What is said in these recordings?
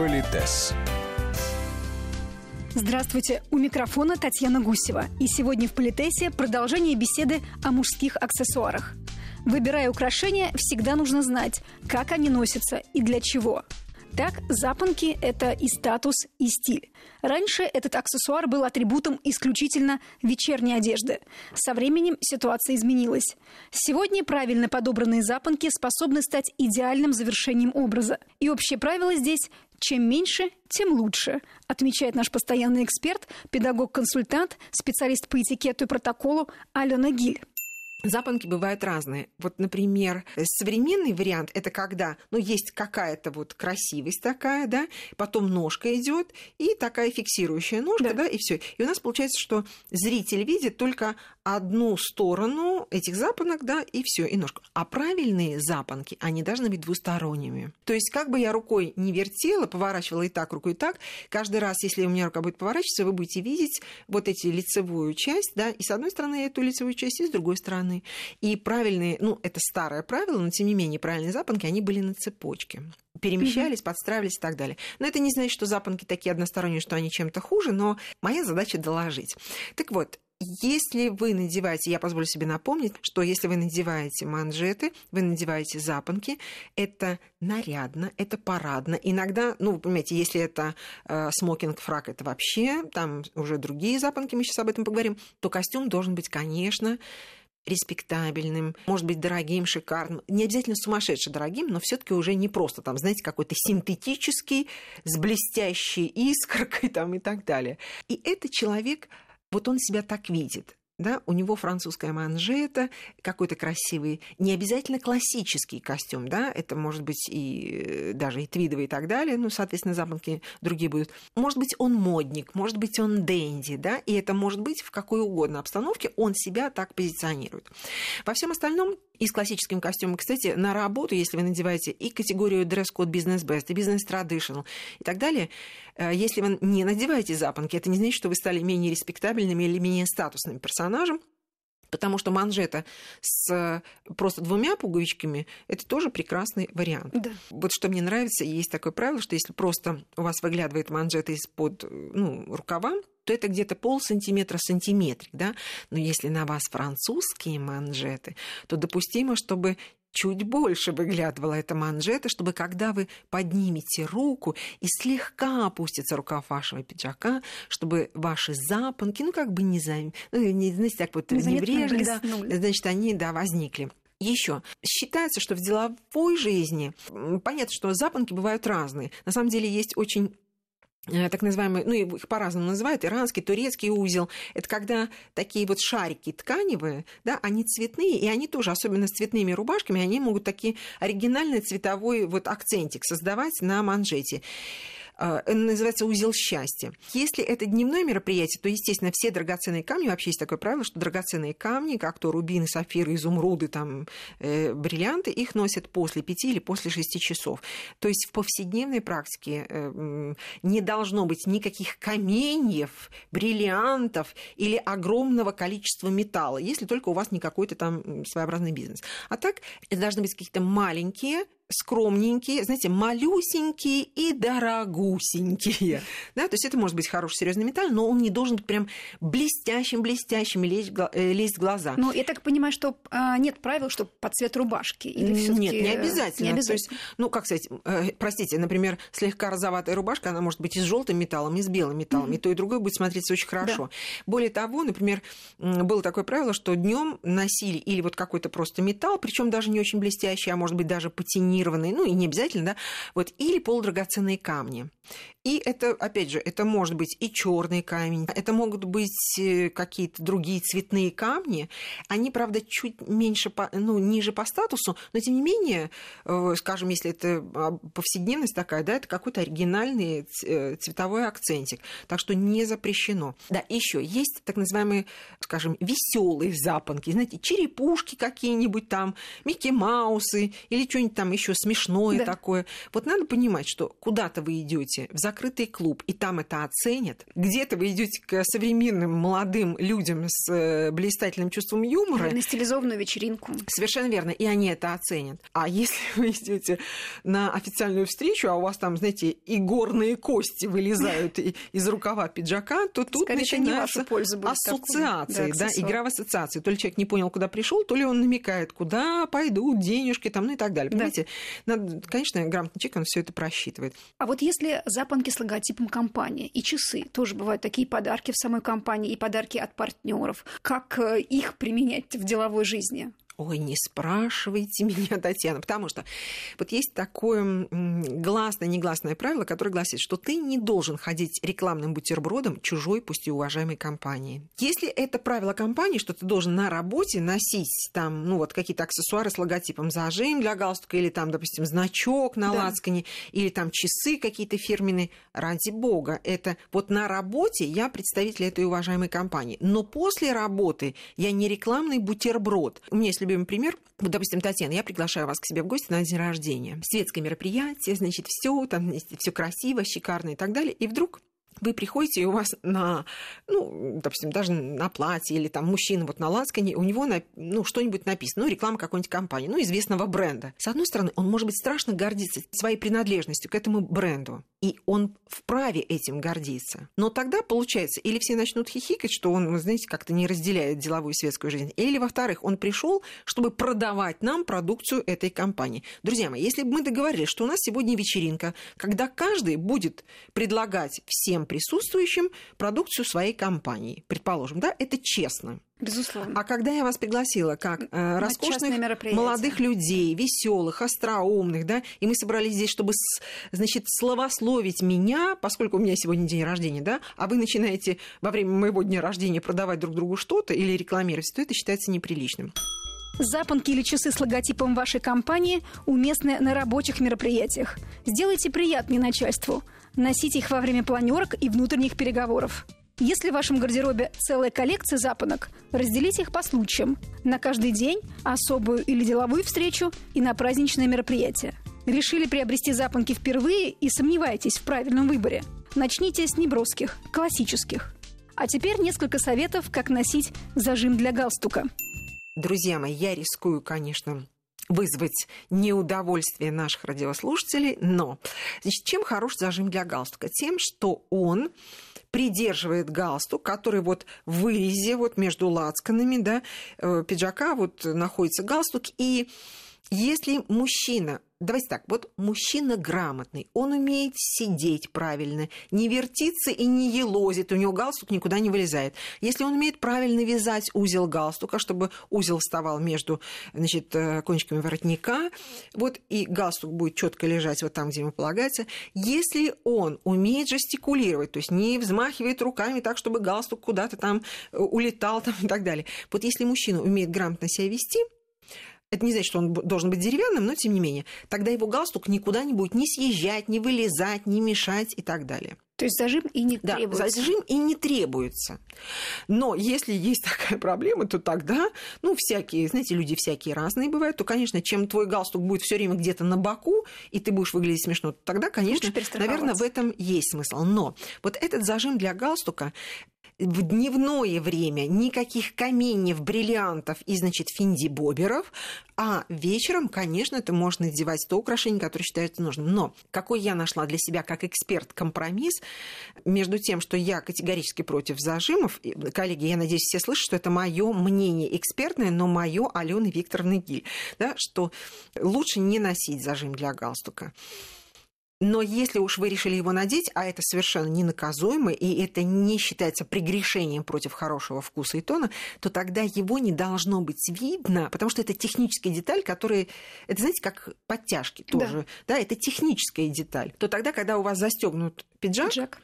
Политес. Здравствуйте, у микрофона Татьяна Гусева. И сегодня в Политесе продолжение беседы о мужских аксессуарах. Выбирая украшения, всегда нужно знать, как они носятся и для чего – так, запонки – это и статус, и стиль. Раньше этот аксессуар был атрибутом исключительно вечерней одежды. Со временем ситуация изменилась. Сегодня правильно подобранные запонки способны стать идеальным завершением образа. И общее правило здесь – чем меньше, тем лучше, отмечает наш постоянный эксперт, педагог-консультант, специалист по этикету и протоколу Алена Гиль. Запонки бывают разные. Вот, например, современный вариант это когда, ну, есть какая-то вот красивость такая, да, потом ножка идет и такая фиксирующая ножка, да, да и все. И у нас получается, что зритель видит только одну сторону этих запонок, да, и все, и ножку. А правильные запонки, они должны быть двусторонними. То есть, как бы я рукой не вертела, поворачивала и так, рукой и так, каждый раз, если у меня рука будет поворачиваться, вы будете видеть вот эти лицевую часть, да, и с одной стороны эту лицевую часть, и с другой стороны. И правильные, ну, это старое правило, но тем не менее правильные запонки, они были на цепочке перемещались, подстраивались и так далее. Но это не значит, что запонки такие односторонние, что они чем-то хуже, но моя задача доложить. Так вот, если вы надеваете, я позволю себе напомнить, что если вы надеваете манжеты, вы надеваете запонки, это нарядно, это парадно. Иногда, ну, вы понимаете, если это э, смокинг, фрак, это вообще, там уже другие запонки, мы сейчас об этом поговорим, то костюм должен быть, конечно, респектабельным, может быть, дорогим, шикарным. Не обязательно сумасшедше дорогим, но все таки уже не просто там, знаете, какой-то синтетический, с блестящей искоркой там и так далее. И это человек вот он себя так видит да, у него французская манжета, какой-то красивый, не обязательно классический костюм, да, это может быть и э, даже и твидовый и так далее, ну, соответственно, запонки другие будут. Может быть, он модник, может быть, он денди, да, и это может быть в какой угодно обстановке, он себя так позиционирует. Во всем остальном и с классическим костюмом. Кстати, на работу, если вы надеваете и категорию дресс-код бизнес-бест, и бизнес-традишнл и так далее, э, если вы не надеваете запонки, это не значит, что вы стали менее респектабельным или менее статусным персонажем, Потому что манжета с просто двумя пуговичками – это тоже прекрасный вариант. Да. Вот что мне нравится, есть такое правило, что если просто у вас выглядывает манжета из-под ну, рукава, то это где-то пол сантиметра сантиметрик, да. Но если на вас французские манжеты, то допустимо, чтобы чуть больше выглядывала эта манжета, чтобы когда вы поднимете руку и слегка опустится рукав вашего пиджака, чтобы ваши запонки, ну, как бы не, за... ну, не знаете, так вот небрежно, да, значит, они, да, возникли. Еще считается, что в деловой жизни понятно, что запонки бывают разные. На самом деле есть очень так называемый, ну, их по-разному называют, иранский, турецкий узел. Это когда такие вот шарики тканевые, да, они цветные, и они тоже, особенно с цветными рубашками, они могут такие оригинальный цветовой вот акцентик создавать на манжете. А, называется узел счастья. Если это дневное мероприятие, то, естественно, все драгоценные камни, вообще есть такое правило, что драгоценные камни, как то рубины, сапфиры, изумруды, там, э, бриллианты, их носят после пяти или после шести часов. То есть в повседневной практике э, не должно быть никаких каменьев, бриллиантов или огромного количества металла, если только у вас не какой-то там своеобразный бизнес. А так это должны быть какие-то маленькие скромненькие, знаете, малюсенькие и дорогусенькие. Да, то есть это может быть хороший серьезный металл, но он не должен быть прям блестящим-блестящим лезть, э, лезть в глаза. Ну, я так понимаю, что а, нет правил, что под цвет рубашки? Или нет, не обязательно. Не обязательно. То есть, ну, как сказать, э, простите, например, слегка розоватая рубашка, она может быть и с желтым металлом, и с белым металлом, mm-hmm. и то, и другое будет смотреться очень хорошо. Да. Более того, например, было такое правило, что днем носили или вот какой-то просто металл, причем даже не очень блестящий, а может быть даже потемнее ламинированные, ну и не обязательно, да, вот, или полудрагоценные камни. И это, опять же, это может быть и черный камень, это могут быть э, какие-то другие цветные камни. Они, правда, чуть меньше, по, ну, ниже по статусу, но тем не менее, э, скажем, если это а, повседневность такая, да, это какой-то оригинальный э, цветовой акцентик. Так что не запрещено. Да, еще есть так называемые, скажем, веселые запонки, знаете, черепушки какие-нибудь там, Микки Маусы или что-нибудь там еще еще смешное Да. такое. Вот надо понимать, что куда-то вы идете в закрытый клуб, и там это оценят. Где-то вы идете к современным молодым людям с э, блистательным чувством юмора. На стилизованную вечеринку. Совершенно верно, и они это оценят. А если вы идете на официальную встречу, а у вас там, знаете, и горные кости вылезают из рукава пиджака, то тут Скорее, начинается такой, ассоциации, да, игра в ассоциации. То ли человек не понял, куда пришел, то ли он намекает, куда пойдут денежки там, ну и так далее. Да. Понимаете, надо, конечно, грамотный человек, он все это просчитывает. А вот если запонки с логотипом компании и часы, тоже бывают такие подарки в самой компании и подарки от партнеров. Как э, их применять в деловой жизни? Ой, не спрашивайте меня, Татьяна, потому что вот есть такое м, гласное, негласное правило, которое гласит, что ты не должен ходить рекламным бутербродом чужой, пусть и уважаемой компании. Если это правило компании, что ты должен на работе носить там, ну вот какие-то аксессуары с логотипом зажим для галстука или там, допустим, значок на Да. лацкане, или там часы какие-то фирменные, ради бога, это вот на работе я представитель этой уважаемой компании, но после работы я не рекламный бутерброд. У меня есть любимый пример. Вот, допустим, Татьяна, я приглашаю вас к себе в гости на день рождения. Светское мероприятие, значит, все там все красиво, шикарно и так далее. И вдруг вы приходите, и у вас на, ну, допустим, даже на платье или там мужчина вот на лацкане, у него на, ну, что-нибудь написано, ну, реклама какой-нибудь компании, ну, известного бренда. С одной стороны, он может быть страшно гордиться своей принадлежностью к этому бренду, и он вправе этим гордиться. Но тогда, получается, или все начнут хихикать, что он, знаете, как-то не разделяет деловую и светскую жизнь, или, во-вторых, он пришел, чтобы продавать нам продукцию этой компании. Друзья мои, если бы мы договорились, что у нас сегодня вечеринка, когда каждый будет предлагать всем присутствующим продукцию своей компании, предположим, да, это честно. Безусловно. А когда я вас пригласила как э, роскошных молодых людей, веселых, остроумных, да, и мы собрались здесь, чтобы, с- значит, словословить меня, поскольку у меня сегодня день рождения, да, а вы начинаете во время моего дня рождения продавать друг другу что-то или рекламировать, то это считается неприличным. Запонки или часы с логотипом вашей компании уместны на рабочих мероприятиях. Сделайте приятнее начальству. Носите их во время планерок и внутренних переговоров. Если в вашем гардеробе целая коллекция запонок, разделите их по случаям. На каждый день, особую или деловую встречу и на праздничное мероприятие. Решили приобрести запонки впервые и сомневаетесь в правильном выборе? Начните с неброских, классических. А теперь несколько советов, как носить зажим для галстука. Друзья мои, я рискую, конечно, вызвать неудовольствие наших радиослушателей, но значит, чем хорош зажим для галстука? Тем, что он придерживает галстук, который вот в вырезе, вот между лацканами, да, э, пиджака вот находится галстук, и если мужчина, давайте так, вот мужчина грамотный, он умеет сидеть правильно, не вертится и не елозит, у него галстук никуда не вылезает. Если он умеет правильно вязать узел галстука, чтобы узел вставал между значит, э, кончиками воротника, вот и галстук будет четко лежать вот там, где ему полагается. Если он умеет жестикулировать, то есть не взмахивает руками так, чтобы галстук куда-то там э, улетал там, и так далее. Вот если мужчина умеет грамотно себя вести, это не значит, что он должен быть деревянным, но тем не менее. Тогда его галстук никуда не будет ни съезжать, ни вылезать, ни мешать и так далее. То есть зажим и не Да, требуется. зажим и не требуется. Но если есть такая проблема, то тогда, ну, всякие, знаете, люди всякие разные бывают, то, конечно, чем твой галстук будет все время где-то на боку, и ты будешь выглядеть смешно, то тогда, конечно, наверное, в этом есть смысл. Но вот этот зажим для галстука в дневное время никаких каменьев, бриллиантов и, значит, финди-боберов, а вечером, конечно, ты можешь надевать то украшение, которое считается нужным. Но какой я нашла для себя как эксперт компромисс между тем, что я категорически против зажимов, коллеги, я надеюсь, все слышат, что это мое мнение экспертное, но мое Алены Викторовны Гиль, да, что лучше не носить зажим для галстука. Но если уж вы решили его надеть, а это совершенно ненаказуемо, и это не считается прегрешением против хорошего вкуса и тона, то тогда его не должно быть видно, потому что это техническая деталь, которая, это знаете, как подтяжки Да. тоже, да, это техническая деталь. То тогда, когда у вас застегнут пиджак, Джек.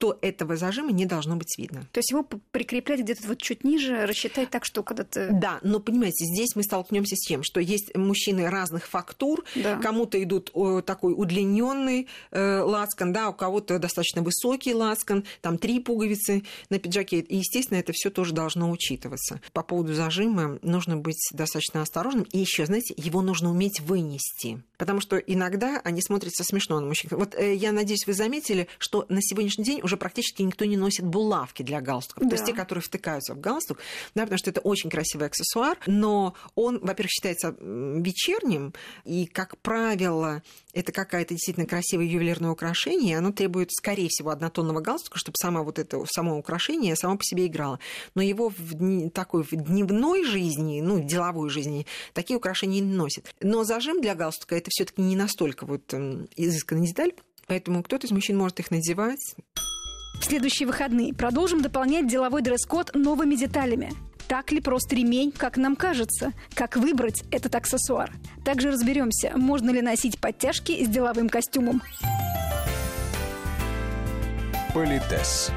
То этого зажима не должно быть видно. То есть его прикреплять где-то вот чуть ниже, рассчитать так, что когда-то... Да, но понимаете, здесь мы столкнемся с тем, что есть мужчины разных фактур, да. кому-то идут такой удлиненный э, лацкан, да, у кого-то достаточно высокий лацкан, там три пуговицы на пиджаке, и, естественно, это все тоже должно учитываться. По поводу зажима нужно быть достаточно осторожным, и еще, знаете, его нужно уметь вынести, потому что иногда они смотрятся смешно на мужчин. Вот э, я надеюсь, вы заметили, что на сегодняшний день уже практически никто не носит булавки для галстуков. Да. То есть те, которые втыкаются в галстук, да, потому что это очень красивый аксессуар, но он, во-первых, считается вечерним, и, как правило, это какая-то действительно красивое ювелирное украшение, и оно требует, скорее всего, однотонного галстука, чтобы само вот это само украшение само по себе играло. Но его в дни, такой в дневной жизни, ну, деловой жизни, такие украшения не носят. Но зажим для галстука это все таки не настолько вот изысканная деталь, поэтому кто-то из мужчин может их надевать. В следующие выходные продолжим дополнять деловой дресс-код новыми деталями. Так ли просто ремень, как нам кажется? Как выбрать этот аксессуар? Также разберемся, можно ли носить подтяжки с деловым костюмом. Политес.